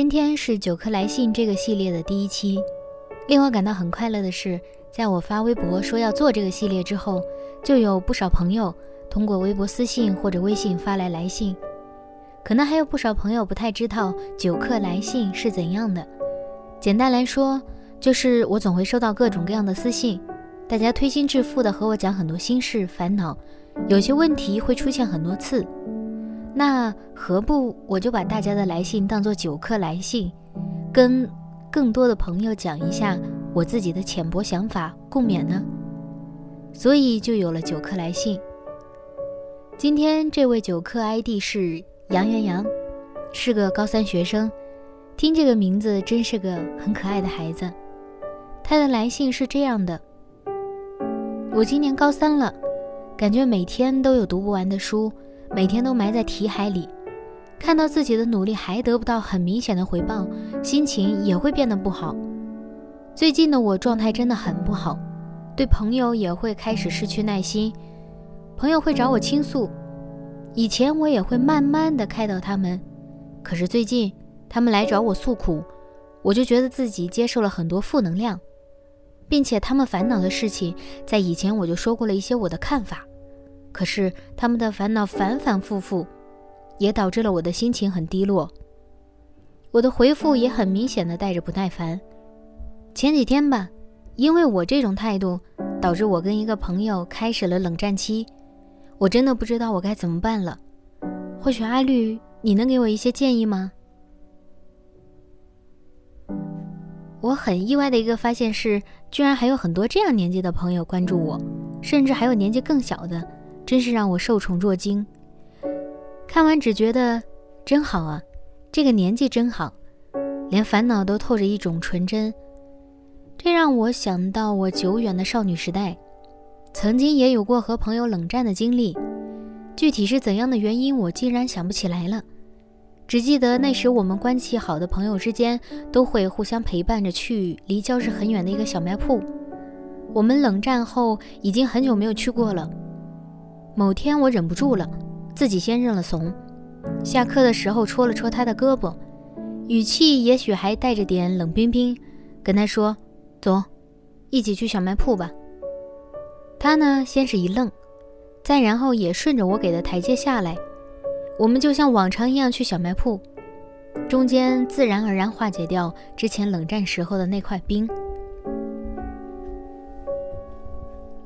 今天是九颗来信这个系列的第一期，令我感到很快乐的是，在我发微博说要做这个系列之后，就有不少朋友通过微博私信或者微信发来来信。可能还有不少朋友不太知道九颗来信是怎样的。简单来说，就是我总会收到各种各样的私信，大家推心置腹的和我讲很多心事烦恼，有些问题会出现很多次。那何不我就把大家的来信当做九颗来信，跟更多的朋友讲一下我自己的浅薄想法，共勉呢？所以就有了九颗来信。今天这位九客 ID 是杨元阳，是个高三学生，听这个名字真是个很可爱的孩子。他的来信是这样的：我今年高三了，感觉每天都有读不完的书。每天都埋在题海里，看到自己的努力还得不到很明显的回报，心情也会变得不好。最近的我状态真的很不好，对朋友也会开始失去耐心。朋友会找我倾诉，以前我也会慢慢的开导他们，可是最近他们来找我诉苦，我就觉得自己接受了很多负能量，并且他们烦恼的事情，在以前我就说过了一些我的看法。可是他们的烦恼反反复复，也导致了我的心情很低落。我的回复也很明显的带着不耐烦。前几天吧，因为我这种态度，导致我跟一个朋友开始了冷战期。我真的不知道我该怎么办了。或许阿绿，你能给我一些建议吗？我很意外的一个发现是，居然还有很多这样年纪的朋友关注我，甚至还有年纪更小的。真是让我受宠若惊。看完只觉得真好啊，这个年纪真好，连烦恼都透着一种纯真。这让我想到我久远的少女时代，曾经也有过和朋友冷战的经历。具体是怎样的原因，我竟然想不起来了。只记得那时我们关系好的朋友之间，都会互相陪伴着去离教室很远的一个小卖铺。我们冷战后已经很久没有去过了。某天我忍不住了，自己先认了怂。下课的时候戳了戳他的胳膊，语气也许还带着点冷冰冰，跟他说：“走，一起去小卖铺吧。”他呢，先是一愣，再然后也顺着我给的台阶下来。我们就像往常一样去小卖铺，中间自然而然化解掉之前冷战时候的那块冰。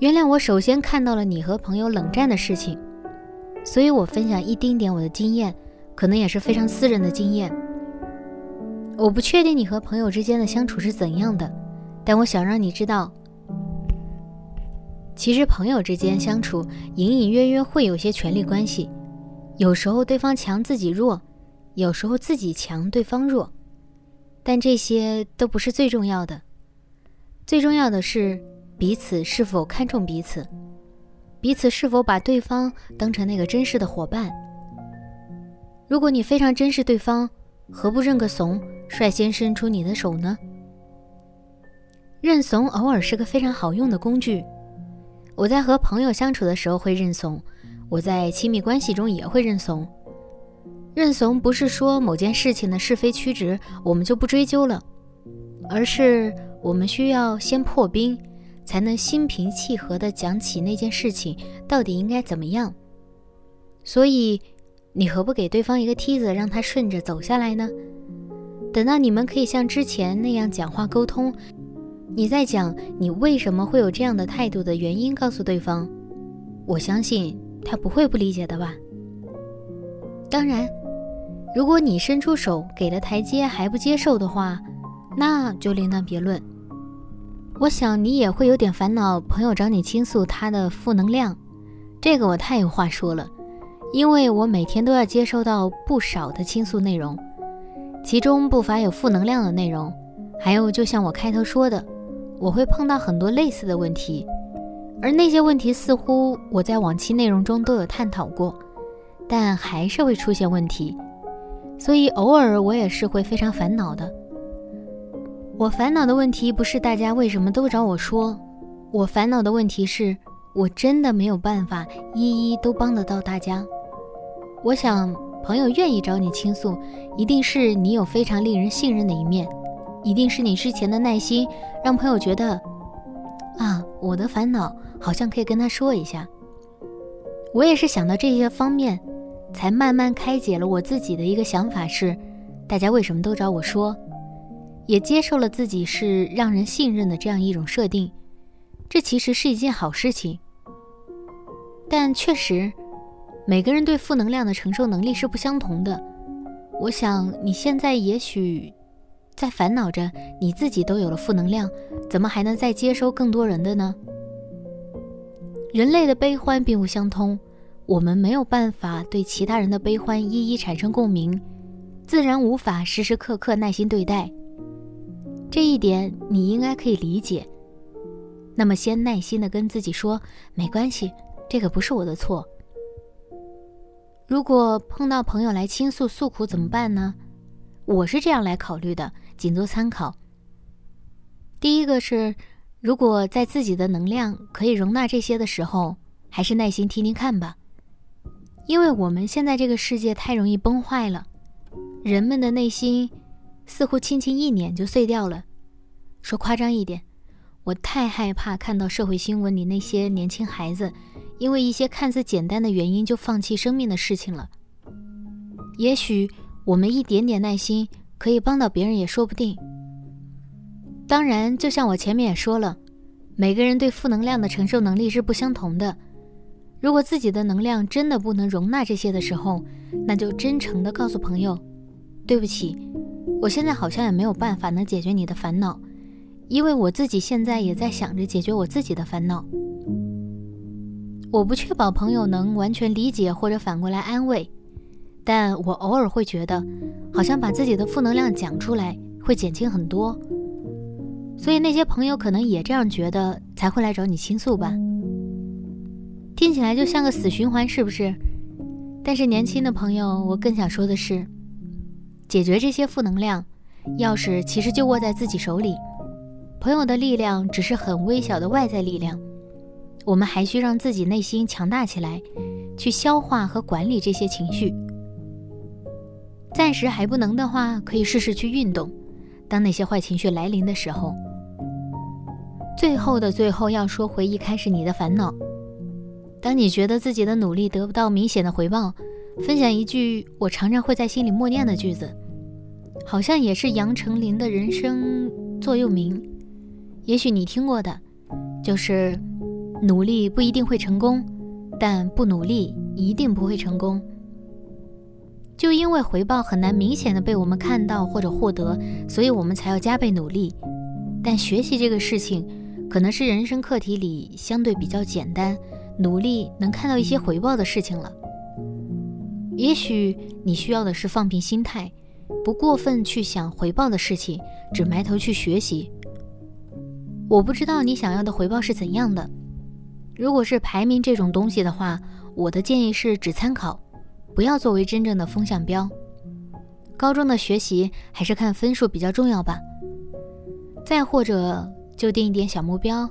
原谅我，首先看到了你和朋友冷战的事情，所以我分享一丁点我的经验，可能也是非常私人的经验。我不确定你和朋友之间的相处是怎样的，但我想让你知道，其实朋友之间相处隐隐约约会有些权力关系，有时候对方强自己弱，有时候自己强对方弱，但这些都不是最重要的，最重要的是。彼此是否看重彼此？彼此是否把对方当成那个真实的伙伴？如果你非常珍视对方，何不认个怂，率先伸出你的手呢？认怂偶尔是个非常好用的工具。我在和朋友相处的时候会认怂，我在亲密关系中也会认怂。认怂不是说某件事情的是非曲直我们就不追究了，而是我们需要先破冰。才能心平气和地讲起那件事情到底应该怎么样。所以，你何不给对方一个梯子，让他顺着走下来呢？等到你们可以像之前那样讲话沟通，你再讲你为什么会有这样的态度的原因，告诉对方，我相信他不会不理解的吧。当然，如果你伸出手给了台阶还不接受的话，那就另当别论。我想你也会有点烦恼，朋友找你倾诉他的负能量，这个我太有话说了，因为我每天都要接收到不少的倾诉内容，其中不乏有负能量的内容，还有就像我开头说的，我会碰到很多类似的问题，而那些问题似乎我在往期内容中都有探讨过，但还是会出现问题，所以偶尔我也是会非常烦恼的。我烦恼的问题不是大家为什么都找我说，我烦恼的问题是我真的没有办法一一都帮得到大家。我想朋友愿意找你倾诉，一定是你有非常令人信任的一面，一定是你之前的耐心让朋友觉得，啊，我的烦恼好像可以跟他说一下。我也是想到这些方面，才慢慢开解了我自己的一个想法是，大家为什么都找我说。也接受了自己是让人信任的这样一种设定，这其实是一件好事情。但确实，每个人对负能量的承受能力是不相同的。我想你现在也许在烦恼着，你自己都有了负能量，怎么还能再接收更多人的呢？人类的悲欢并不相通，我们没有办法对其他人的悲欢一一产生共鸣，自然无法时时刻刻耐心对待。这一点你应该可以理解。那么，先耐心的跟自己说，没关系，这个不是我的错。如果碰到朋友来倾诉诉苦怎么办呢？我是这样来考虑的，仅做参考。第一个是，如果在自己的能量可以容纳这些的时候，还是耐心听听看吧。因为我们现在这个世界太容易崩坏了，人们的内心。似乎轻轻一捻就碎掉了。说夸张一点，我太害怕看到社会新闻里那些年轻孩子，因为一些看似简单的原因就放弃生命的事情了。也许我们一点点耐心可以帮到别人，也说不定。当然，就像我前面也说了，每个人对负能量的承受能力是不相同的。如果自己的能量真的不能容纳这些的时候，那就真诚地告诉朋友：“对不起。”我现在好像也没有办法能解决你的烦恼，因为我自己现在也在想着解决我自己的烦恼。我不确保朋友能完全理解或者反过来安慰，但我偶尔会觉得，好像把自己的负能量讲出来会减轻很多。所以那些朋友可能也这样觉得，才会来找你倾诉吧。听起来就像个死循环，是不是？但是年轻的朋友，我更想说的是。解决这些负能量，钥匙其实就握在自己手里。朋友的力量只是很微小的外在力量，我们还需让自己内心强大起来，去消化和管理这些情绪。暂时还不能的话，可以试试去运动。当那些坏情绪来临的时候，最后的最后要说回一开始你的烦恼。当你觉得自己的努力得不到明显的回报，分享一句我常常会在心里默念的句子，好像也是杨丞琳的人生座右铭。也许你听过的，就是努力不一定会成功，但不努力一定不会成功。就因为回报很难明显的被我们看到或者获得，所以我们才要加倍努力。但学习这个事情，可能是人生课题里相对比较简单，努力能看到一些回报的事情了。也许你需要的是放平心态，不过分去想回报的事情，只埋头去学习。我不知道你想要的回报是怎样的。如果是排名这种东西的话，我的建议是只参考，不要作为真正的风向标。高中的学习还是看分数比较重要吧。再或者就定一点小目标，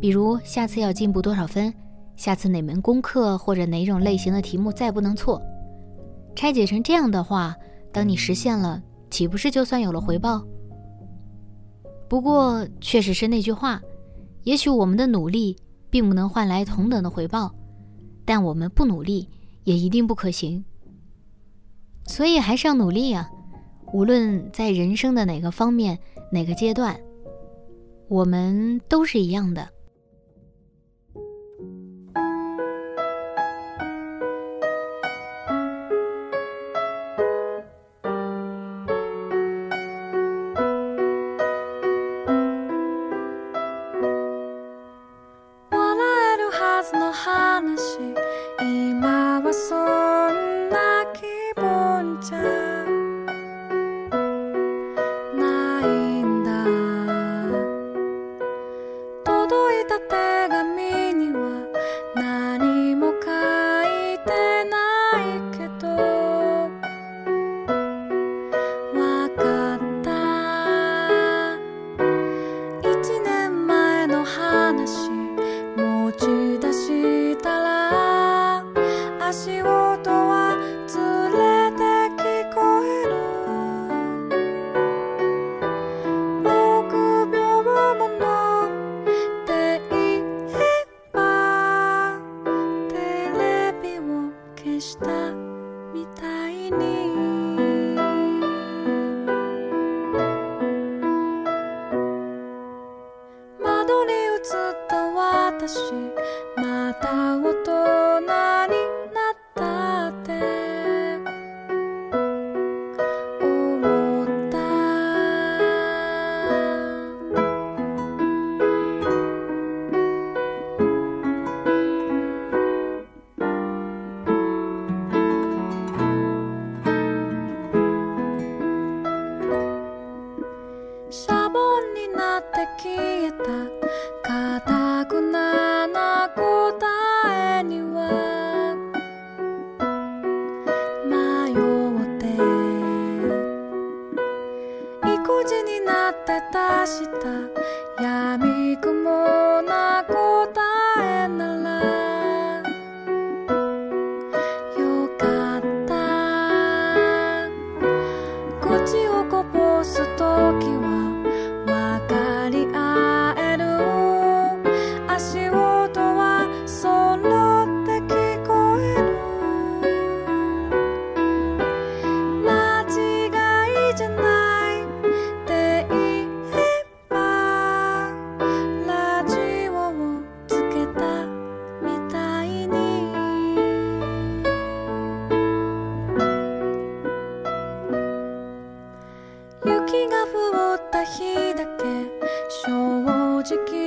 比如下次要进步多少分，下次哪门功课或者哪种类型的题目再不能错。拆解成这样的话，当你实现了，岂不是就算有了回报？不过，确实是那句话，也许我们的努力并不能换来同等的回报，但我们不努力也一定不可行。所以还是要努力啊！无论在人生的哪个方面、哪个阶段，我们都是一样的。足はれてこえる。ってえばテレビを消したみたいに。ったまた kita 雪が降った日だけ正直